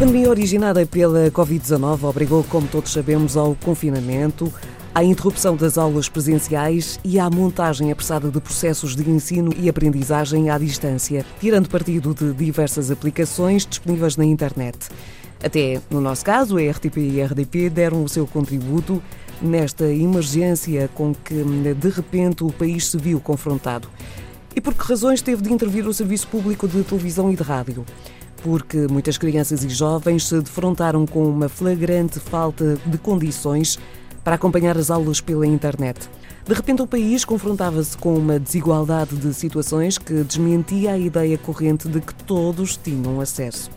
pandemia originada pela Covid-19 obrigou, como todos sabemos, ao confinamento, à interrupção das aulas presenciais e à montagem apressada de processos de ensino e aprendizagem à distância, tirando partido de diversas aplicações disponíveis na internet. Até, no nosso caso, a RTP e a RDP deram o seu contributo nesta emergência com que, de repente, o país se viu confrontado. E por que razões teve de intervir o Serviço Público de Televisão e de Rádio? Porque muitas crianças e jovens se defrontaram com uma flagrante falta de condições para acompanhar as aulas pela internet. De repente, o país confrontava-se com uma desigualdade de situações que desmentia a ideia corrente de que todos tinham acesso.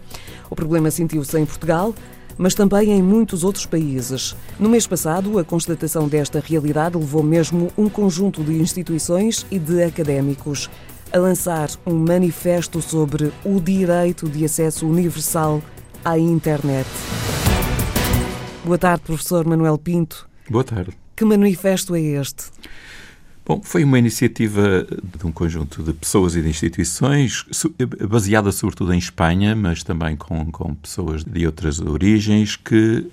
O problema sentiu-se em Portugal, mas também em muitos outros países. No mês passado, a constatação desta realidade levou mesmo um conjunto de instituições e de académicos a lançar um manifesto sobre o direito de acesso universal à internet. Boa tarde, professor Manuel Pinto. Boa tarde. Que manifesto é este? Bom, foi uma iniciativa de um conjunto de pessoas e de instituições, baseada sobretudo em Espanha, mas também com, com pessoas de outras origens, que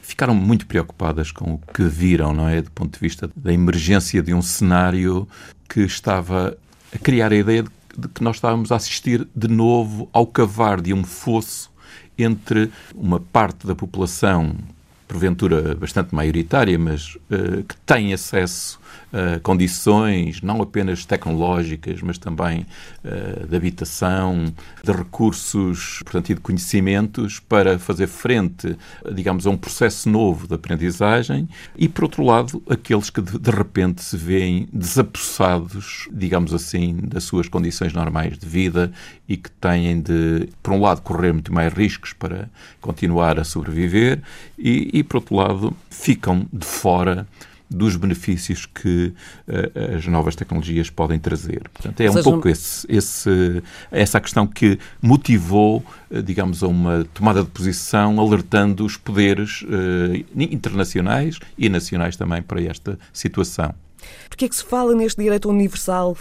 ficaram muito preocupadas com o que viram, não é? Do ponto de vista da emergência de um cenário que estava a criar a ideia de, de que nós estávamos a assistir de novo ao cavar de um fosso entre uma parte da população, porventura bastante maioritária, mas uh, que tem acesso uh, condições não apenas tecnológicas, mas também uh, de habitação, de recursos, portanto, e de conhecimentos para fazer frente, digamos, a um processo novo de aprendizagem e, por outro lado, aqueles que de, de repente se veem desapossados, digamos assim, das suas condições normais de vida e que têm de, por um lado, correr muito mais riscos para continuar a sobreviver e, e por outro lado, ficam de fora dos benefícios que uh, as novas tecnologias podem trazer. Portanto, é um pouco esse, esse, essa questão que motivou, uh, digamos, a uma tomada de posição alertando os poderes uh, internacionais e nacionais também para esta situação. Por que é que se fala neste direito universal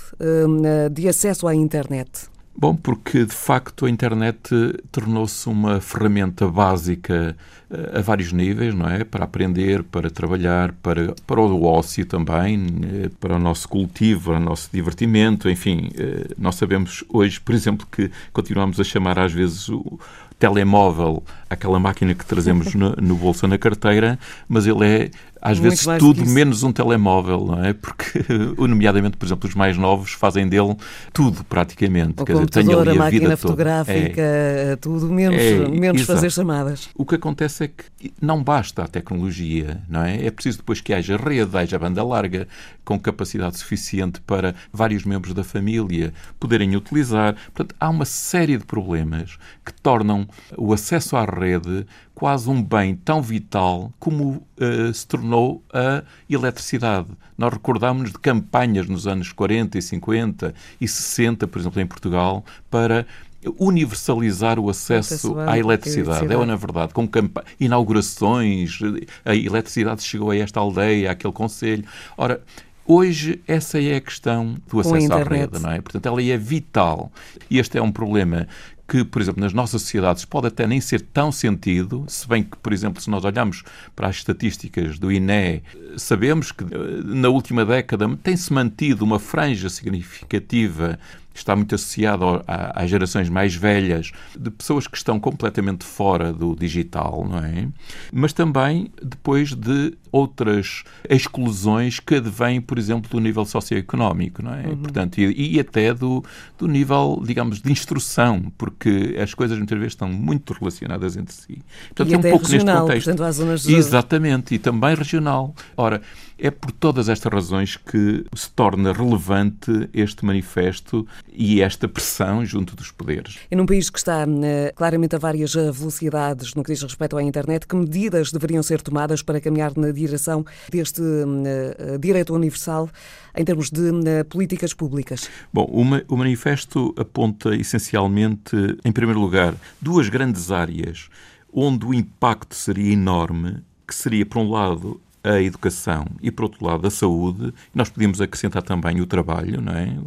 de acesso à internet? Bom, porque de facto a internet tornou-se uma ferramenta básica eh, a vários níveis, não é? Para aprender, para trabalhar, para, para o ócio também, eh, para o nosso cultivo, para o nosso divertimento, enfim. Eh, nós sabemos hoje, por exemplo, que continuamos a chamar às vezes o telemóvel aquela máquina que trazemos no, no bolso ou na carteira, mas ele é às Muito vezes tudo menos um telemóvel, não é? Porque, nomeadamente, por exemplo, os mais novos fazem dele tudo praticamente. O Quer dizer, a, a máquina fotográfica, é, tudo menos, é, menos fazer chamadas. O que acontece é que não basta a tecnologia, não é? É preciso depois que haja rede, haja banda larga, com capacidade suficiente para vários membros da família poderem utilizar. Portanto, há uma série de problemas que tornam o acesso à rede quase um bem tão vital como uh, se tornou a eletricidade. Nós recordamos de campanhas nos anos 40 e 50 e 60, por exemplo, em Portugal, para universalizar o acesso à eletricidade. É, na verdade, com inaugurações, a eletricidade chegou a esta aldeia, àquele conselho. Ora, Hoje, essa é a questão do acesso à rede, não é? Portanto, ela é vital. E este é um problema que, por exemplo, nas nossas sociedades pode até nem ser tão sentido, se bem que, por exemplo, se nós olharmos para as estatísticas do INE, sabemos que eh, na última década tem-se mantido uma franja significativa está muito associado às gerações mais velhas, de pessoas que estão completamente fora do digital, não é? Mas também depois de outras exclusões que advêm, por exemplo, do nível socioeconómico, não é? Uhum. Portanto, e, e, até do, do nível, digamos, de instrução, porque as coisas muitas vezes estão muito relacionadas entre si. Portanto, e é um pouco regional, neste contexto. Portanto. Exatamente, e também regional. Ora, é por todas estas razões que se torna relevante este manifesto e esta pressão junto dos poderes. E num país que está eh, claramente a várias eh, velocidades no que diz respeito à internet, que medidas deveriam ser tomadas para caminhar na direção deste uh, direito universal em termos de uh, políticas públicas? Bom, o manifesto aponta essencialmente, em primeiro lugar, duas grandes áreas onde o impacto seria enorme, que seria, por um lado, a educação e, por outro lado, a saúde. Nós podíamos acrescentar também o trabalho, não é?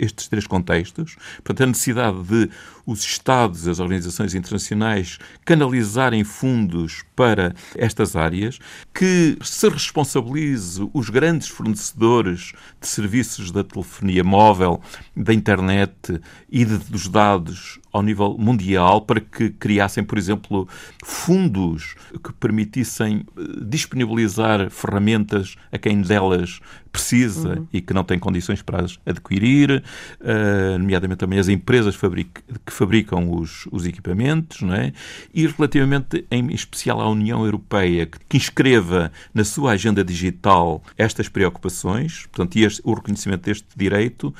estes três contextos. Portanto, a necessidade de os Estados, as organizações internacionais canalizarem fundos para estas áreas, que se responsabilize os grandes fornecedores de serviços da telefonia móvel, da internet e de, dos dados ao nível mundial para que criassem, por exemplo, fundos que permitissem eh, disponibilizar ferramentas a quem delas precisa uhum. e que não tem condições para as adquirir, uh, nomeadamente também as empresas que fabricam os, os equipamentos, não é? e relativamente em especial à União Europeia, que inscreva na sua agenda digital estas preocupações, portanto, este, o reconhecimento deste direito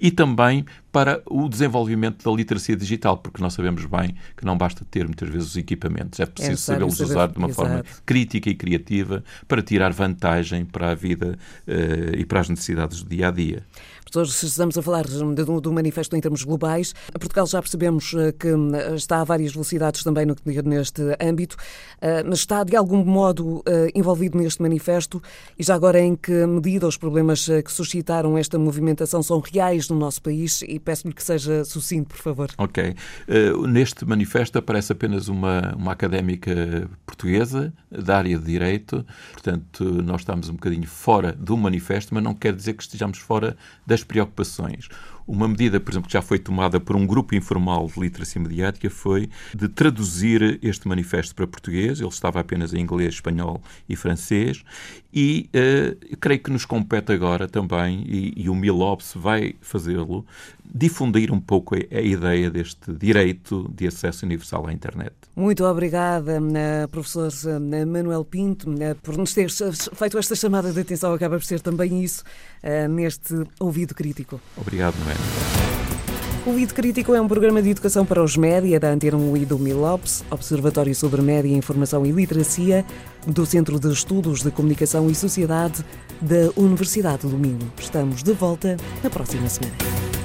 e também para o desenvolvimento da literacia digital, porque nós sabemos bem que não basta ter muitas vezes os equipamentos, é preciso é sabê-los usar de uma exato. forma crítica e criativa para tirar vantagem para a vida uh, e para as necessidades do dia a dia. Se estamos a falar do, do, manifesto em termos globais, Portugal já percebemos eh, que eh, está a várias velocidades também no, neste âmbito, mas está de algum modo envolvido neste manifesto e já agora em que medida os problemas que suscitaram esta movimentação são reais no nosso país e peço-lhe que seja sucinto, por favor. Ok. Neste manifesto aparece apenas uma, uma académica portuguesa da área de Direito, portanto, nós estamos um bocadinho fora do manifesto, mas não quer dizer que estejamos fora das preocupações. Uma medida, por exemplo, que já foi tomada por um grupo informal de literacia mediática foi de traduzir este manifesto para português. Ele estava apenas em inglês, espanhol e francês. E uh, creio que nos compete agora também, e, e o Milops vai fazê-lo, difundir um pouco a, a, ideia deste direito de acesso universal à internet. Muito obrigada, eh, professor eh, Manuel Pinto, por nos ter feito esta chamada de atenção. Acaba por ser também isso neste ouvido crítico. Obrigado, Noé. O Ouvido Crítico é um programa de educação para os média da Antena 1 e do Milops, Observatório sobre Média, Informação e Literacia, do Centro de Estudos de Comunicação e Sociedade da Universidade do Minho. Estamos de volta na próxima semana.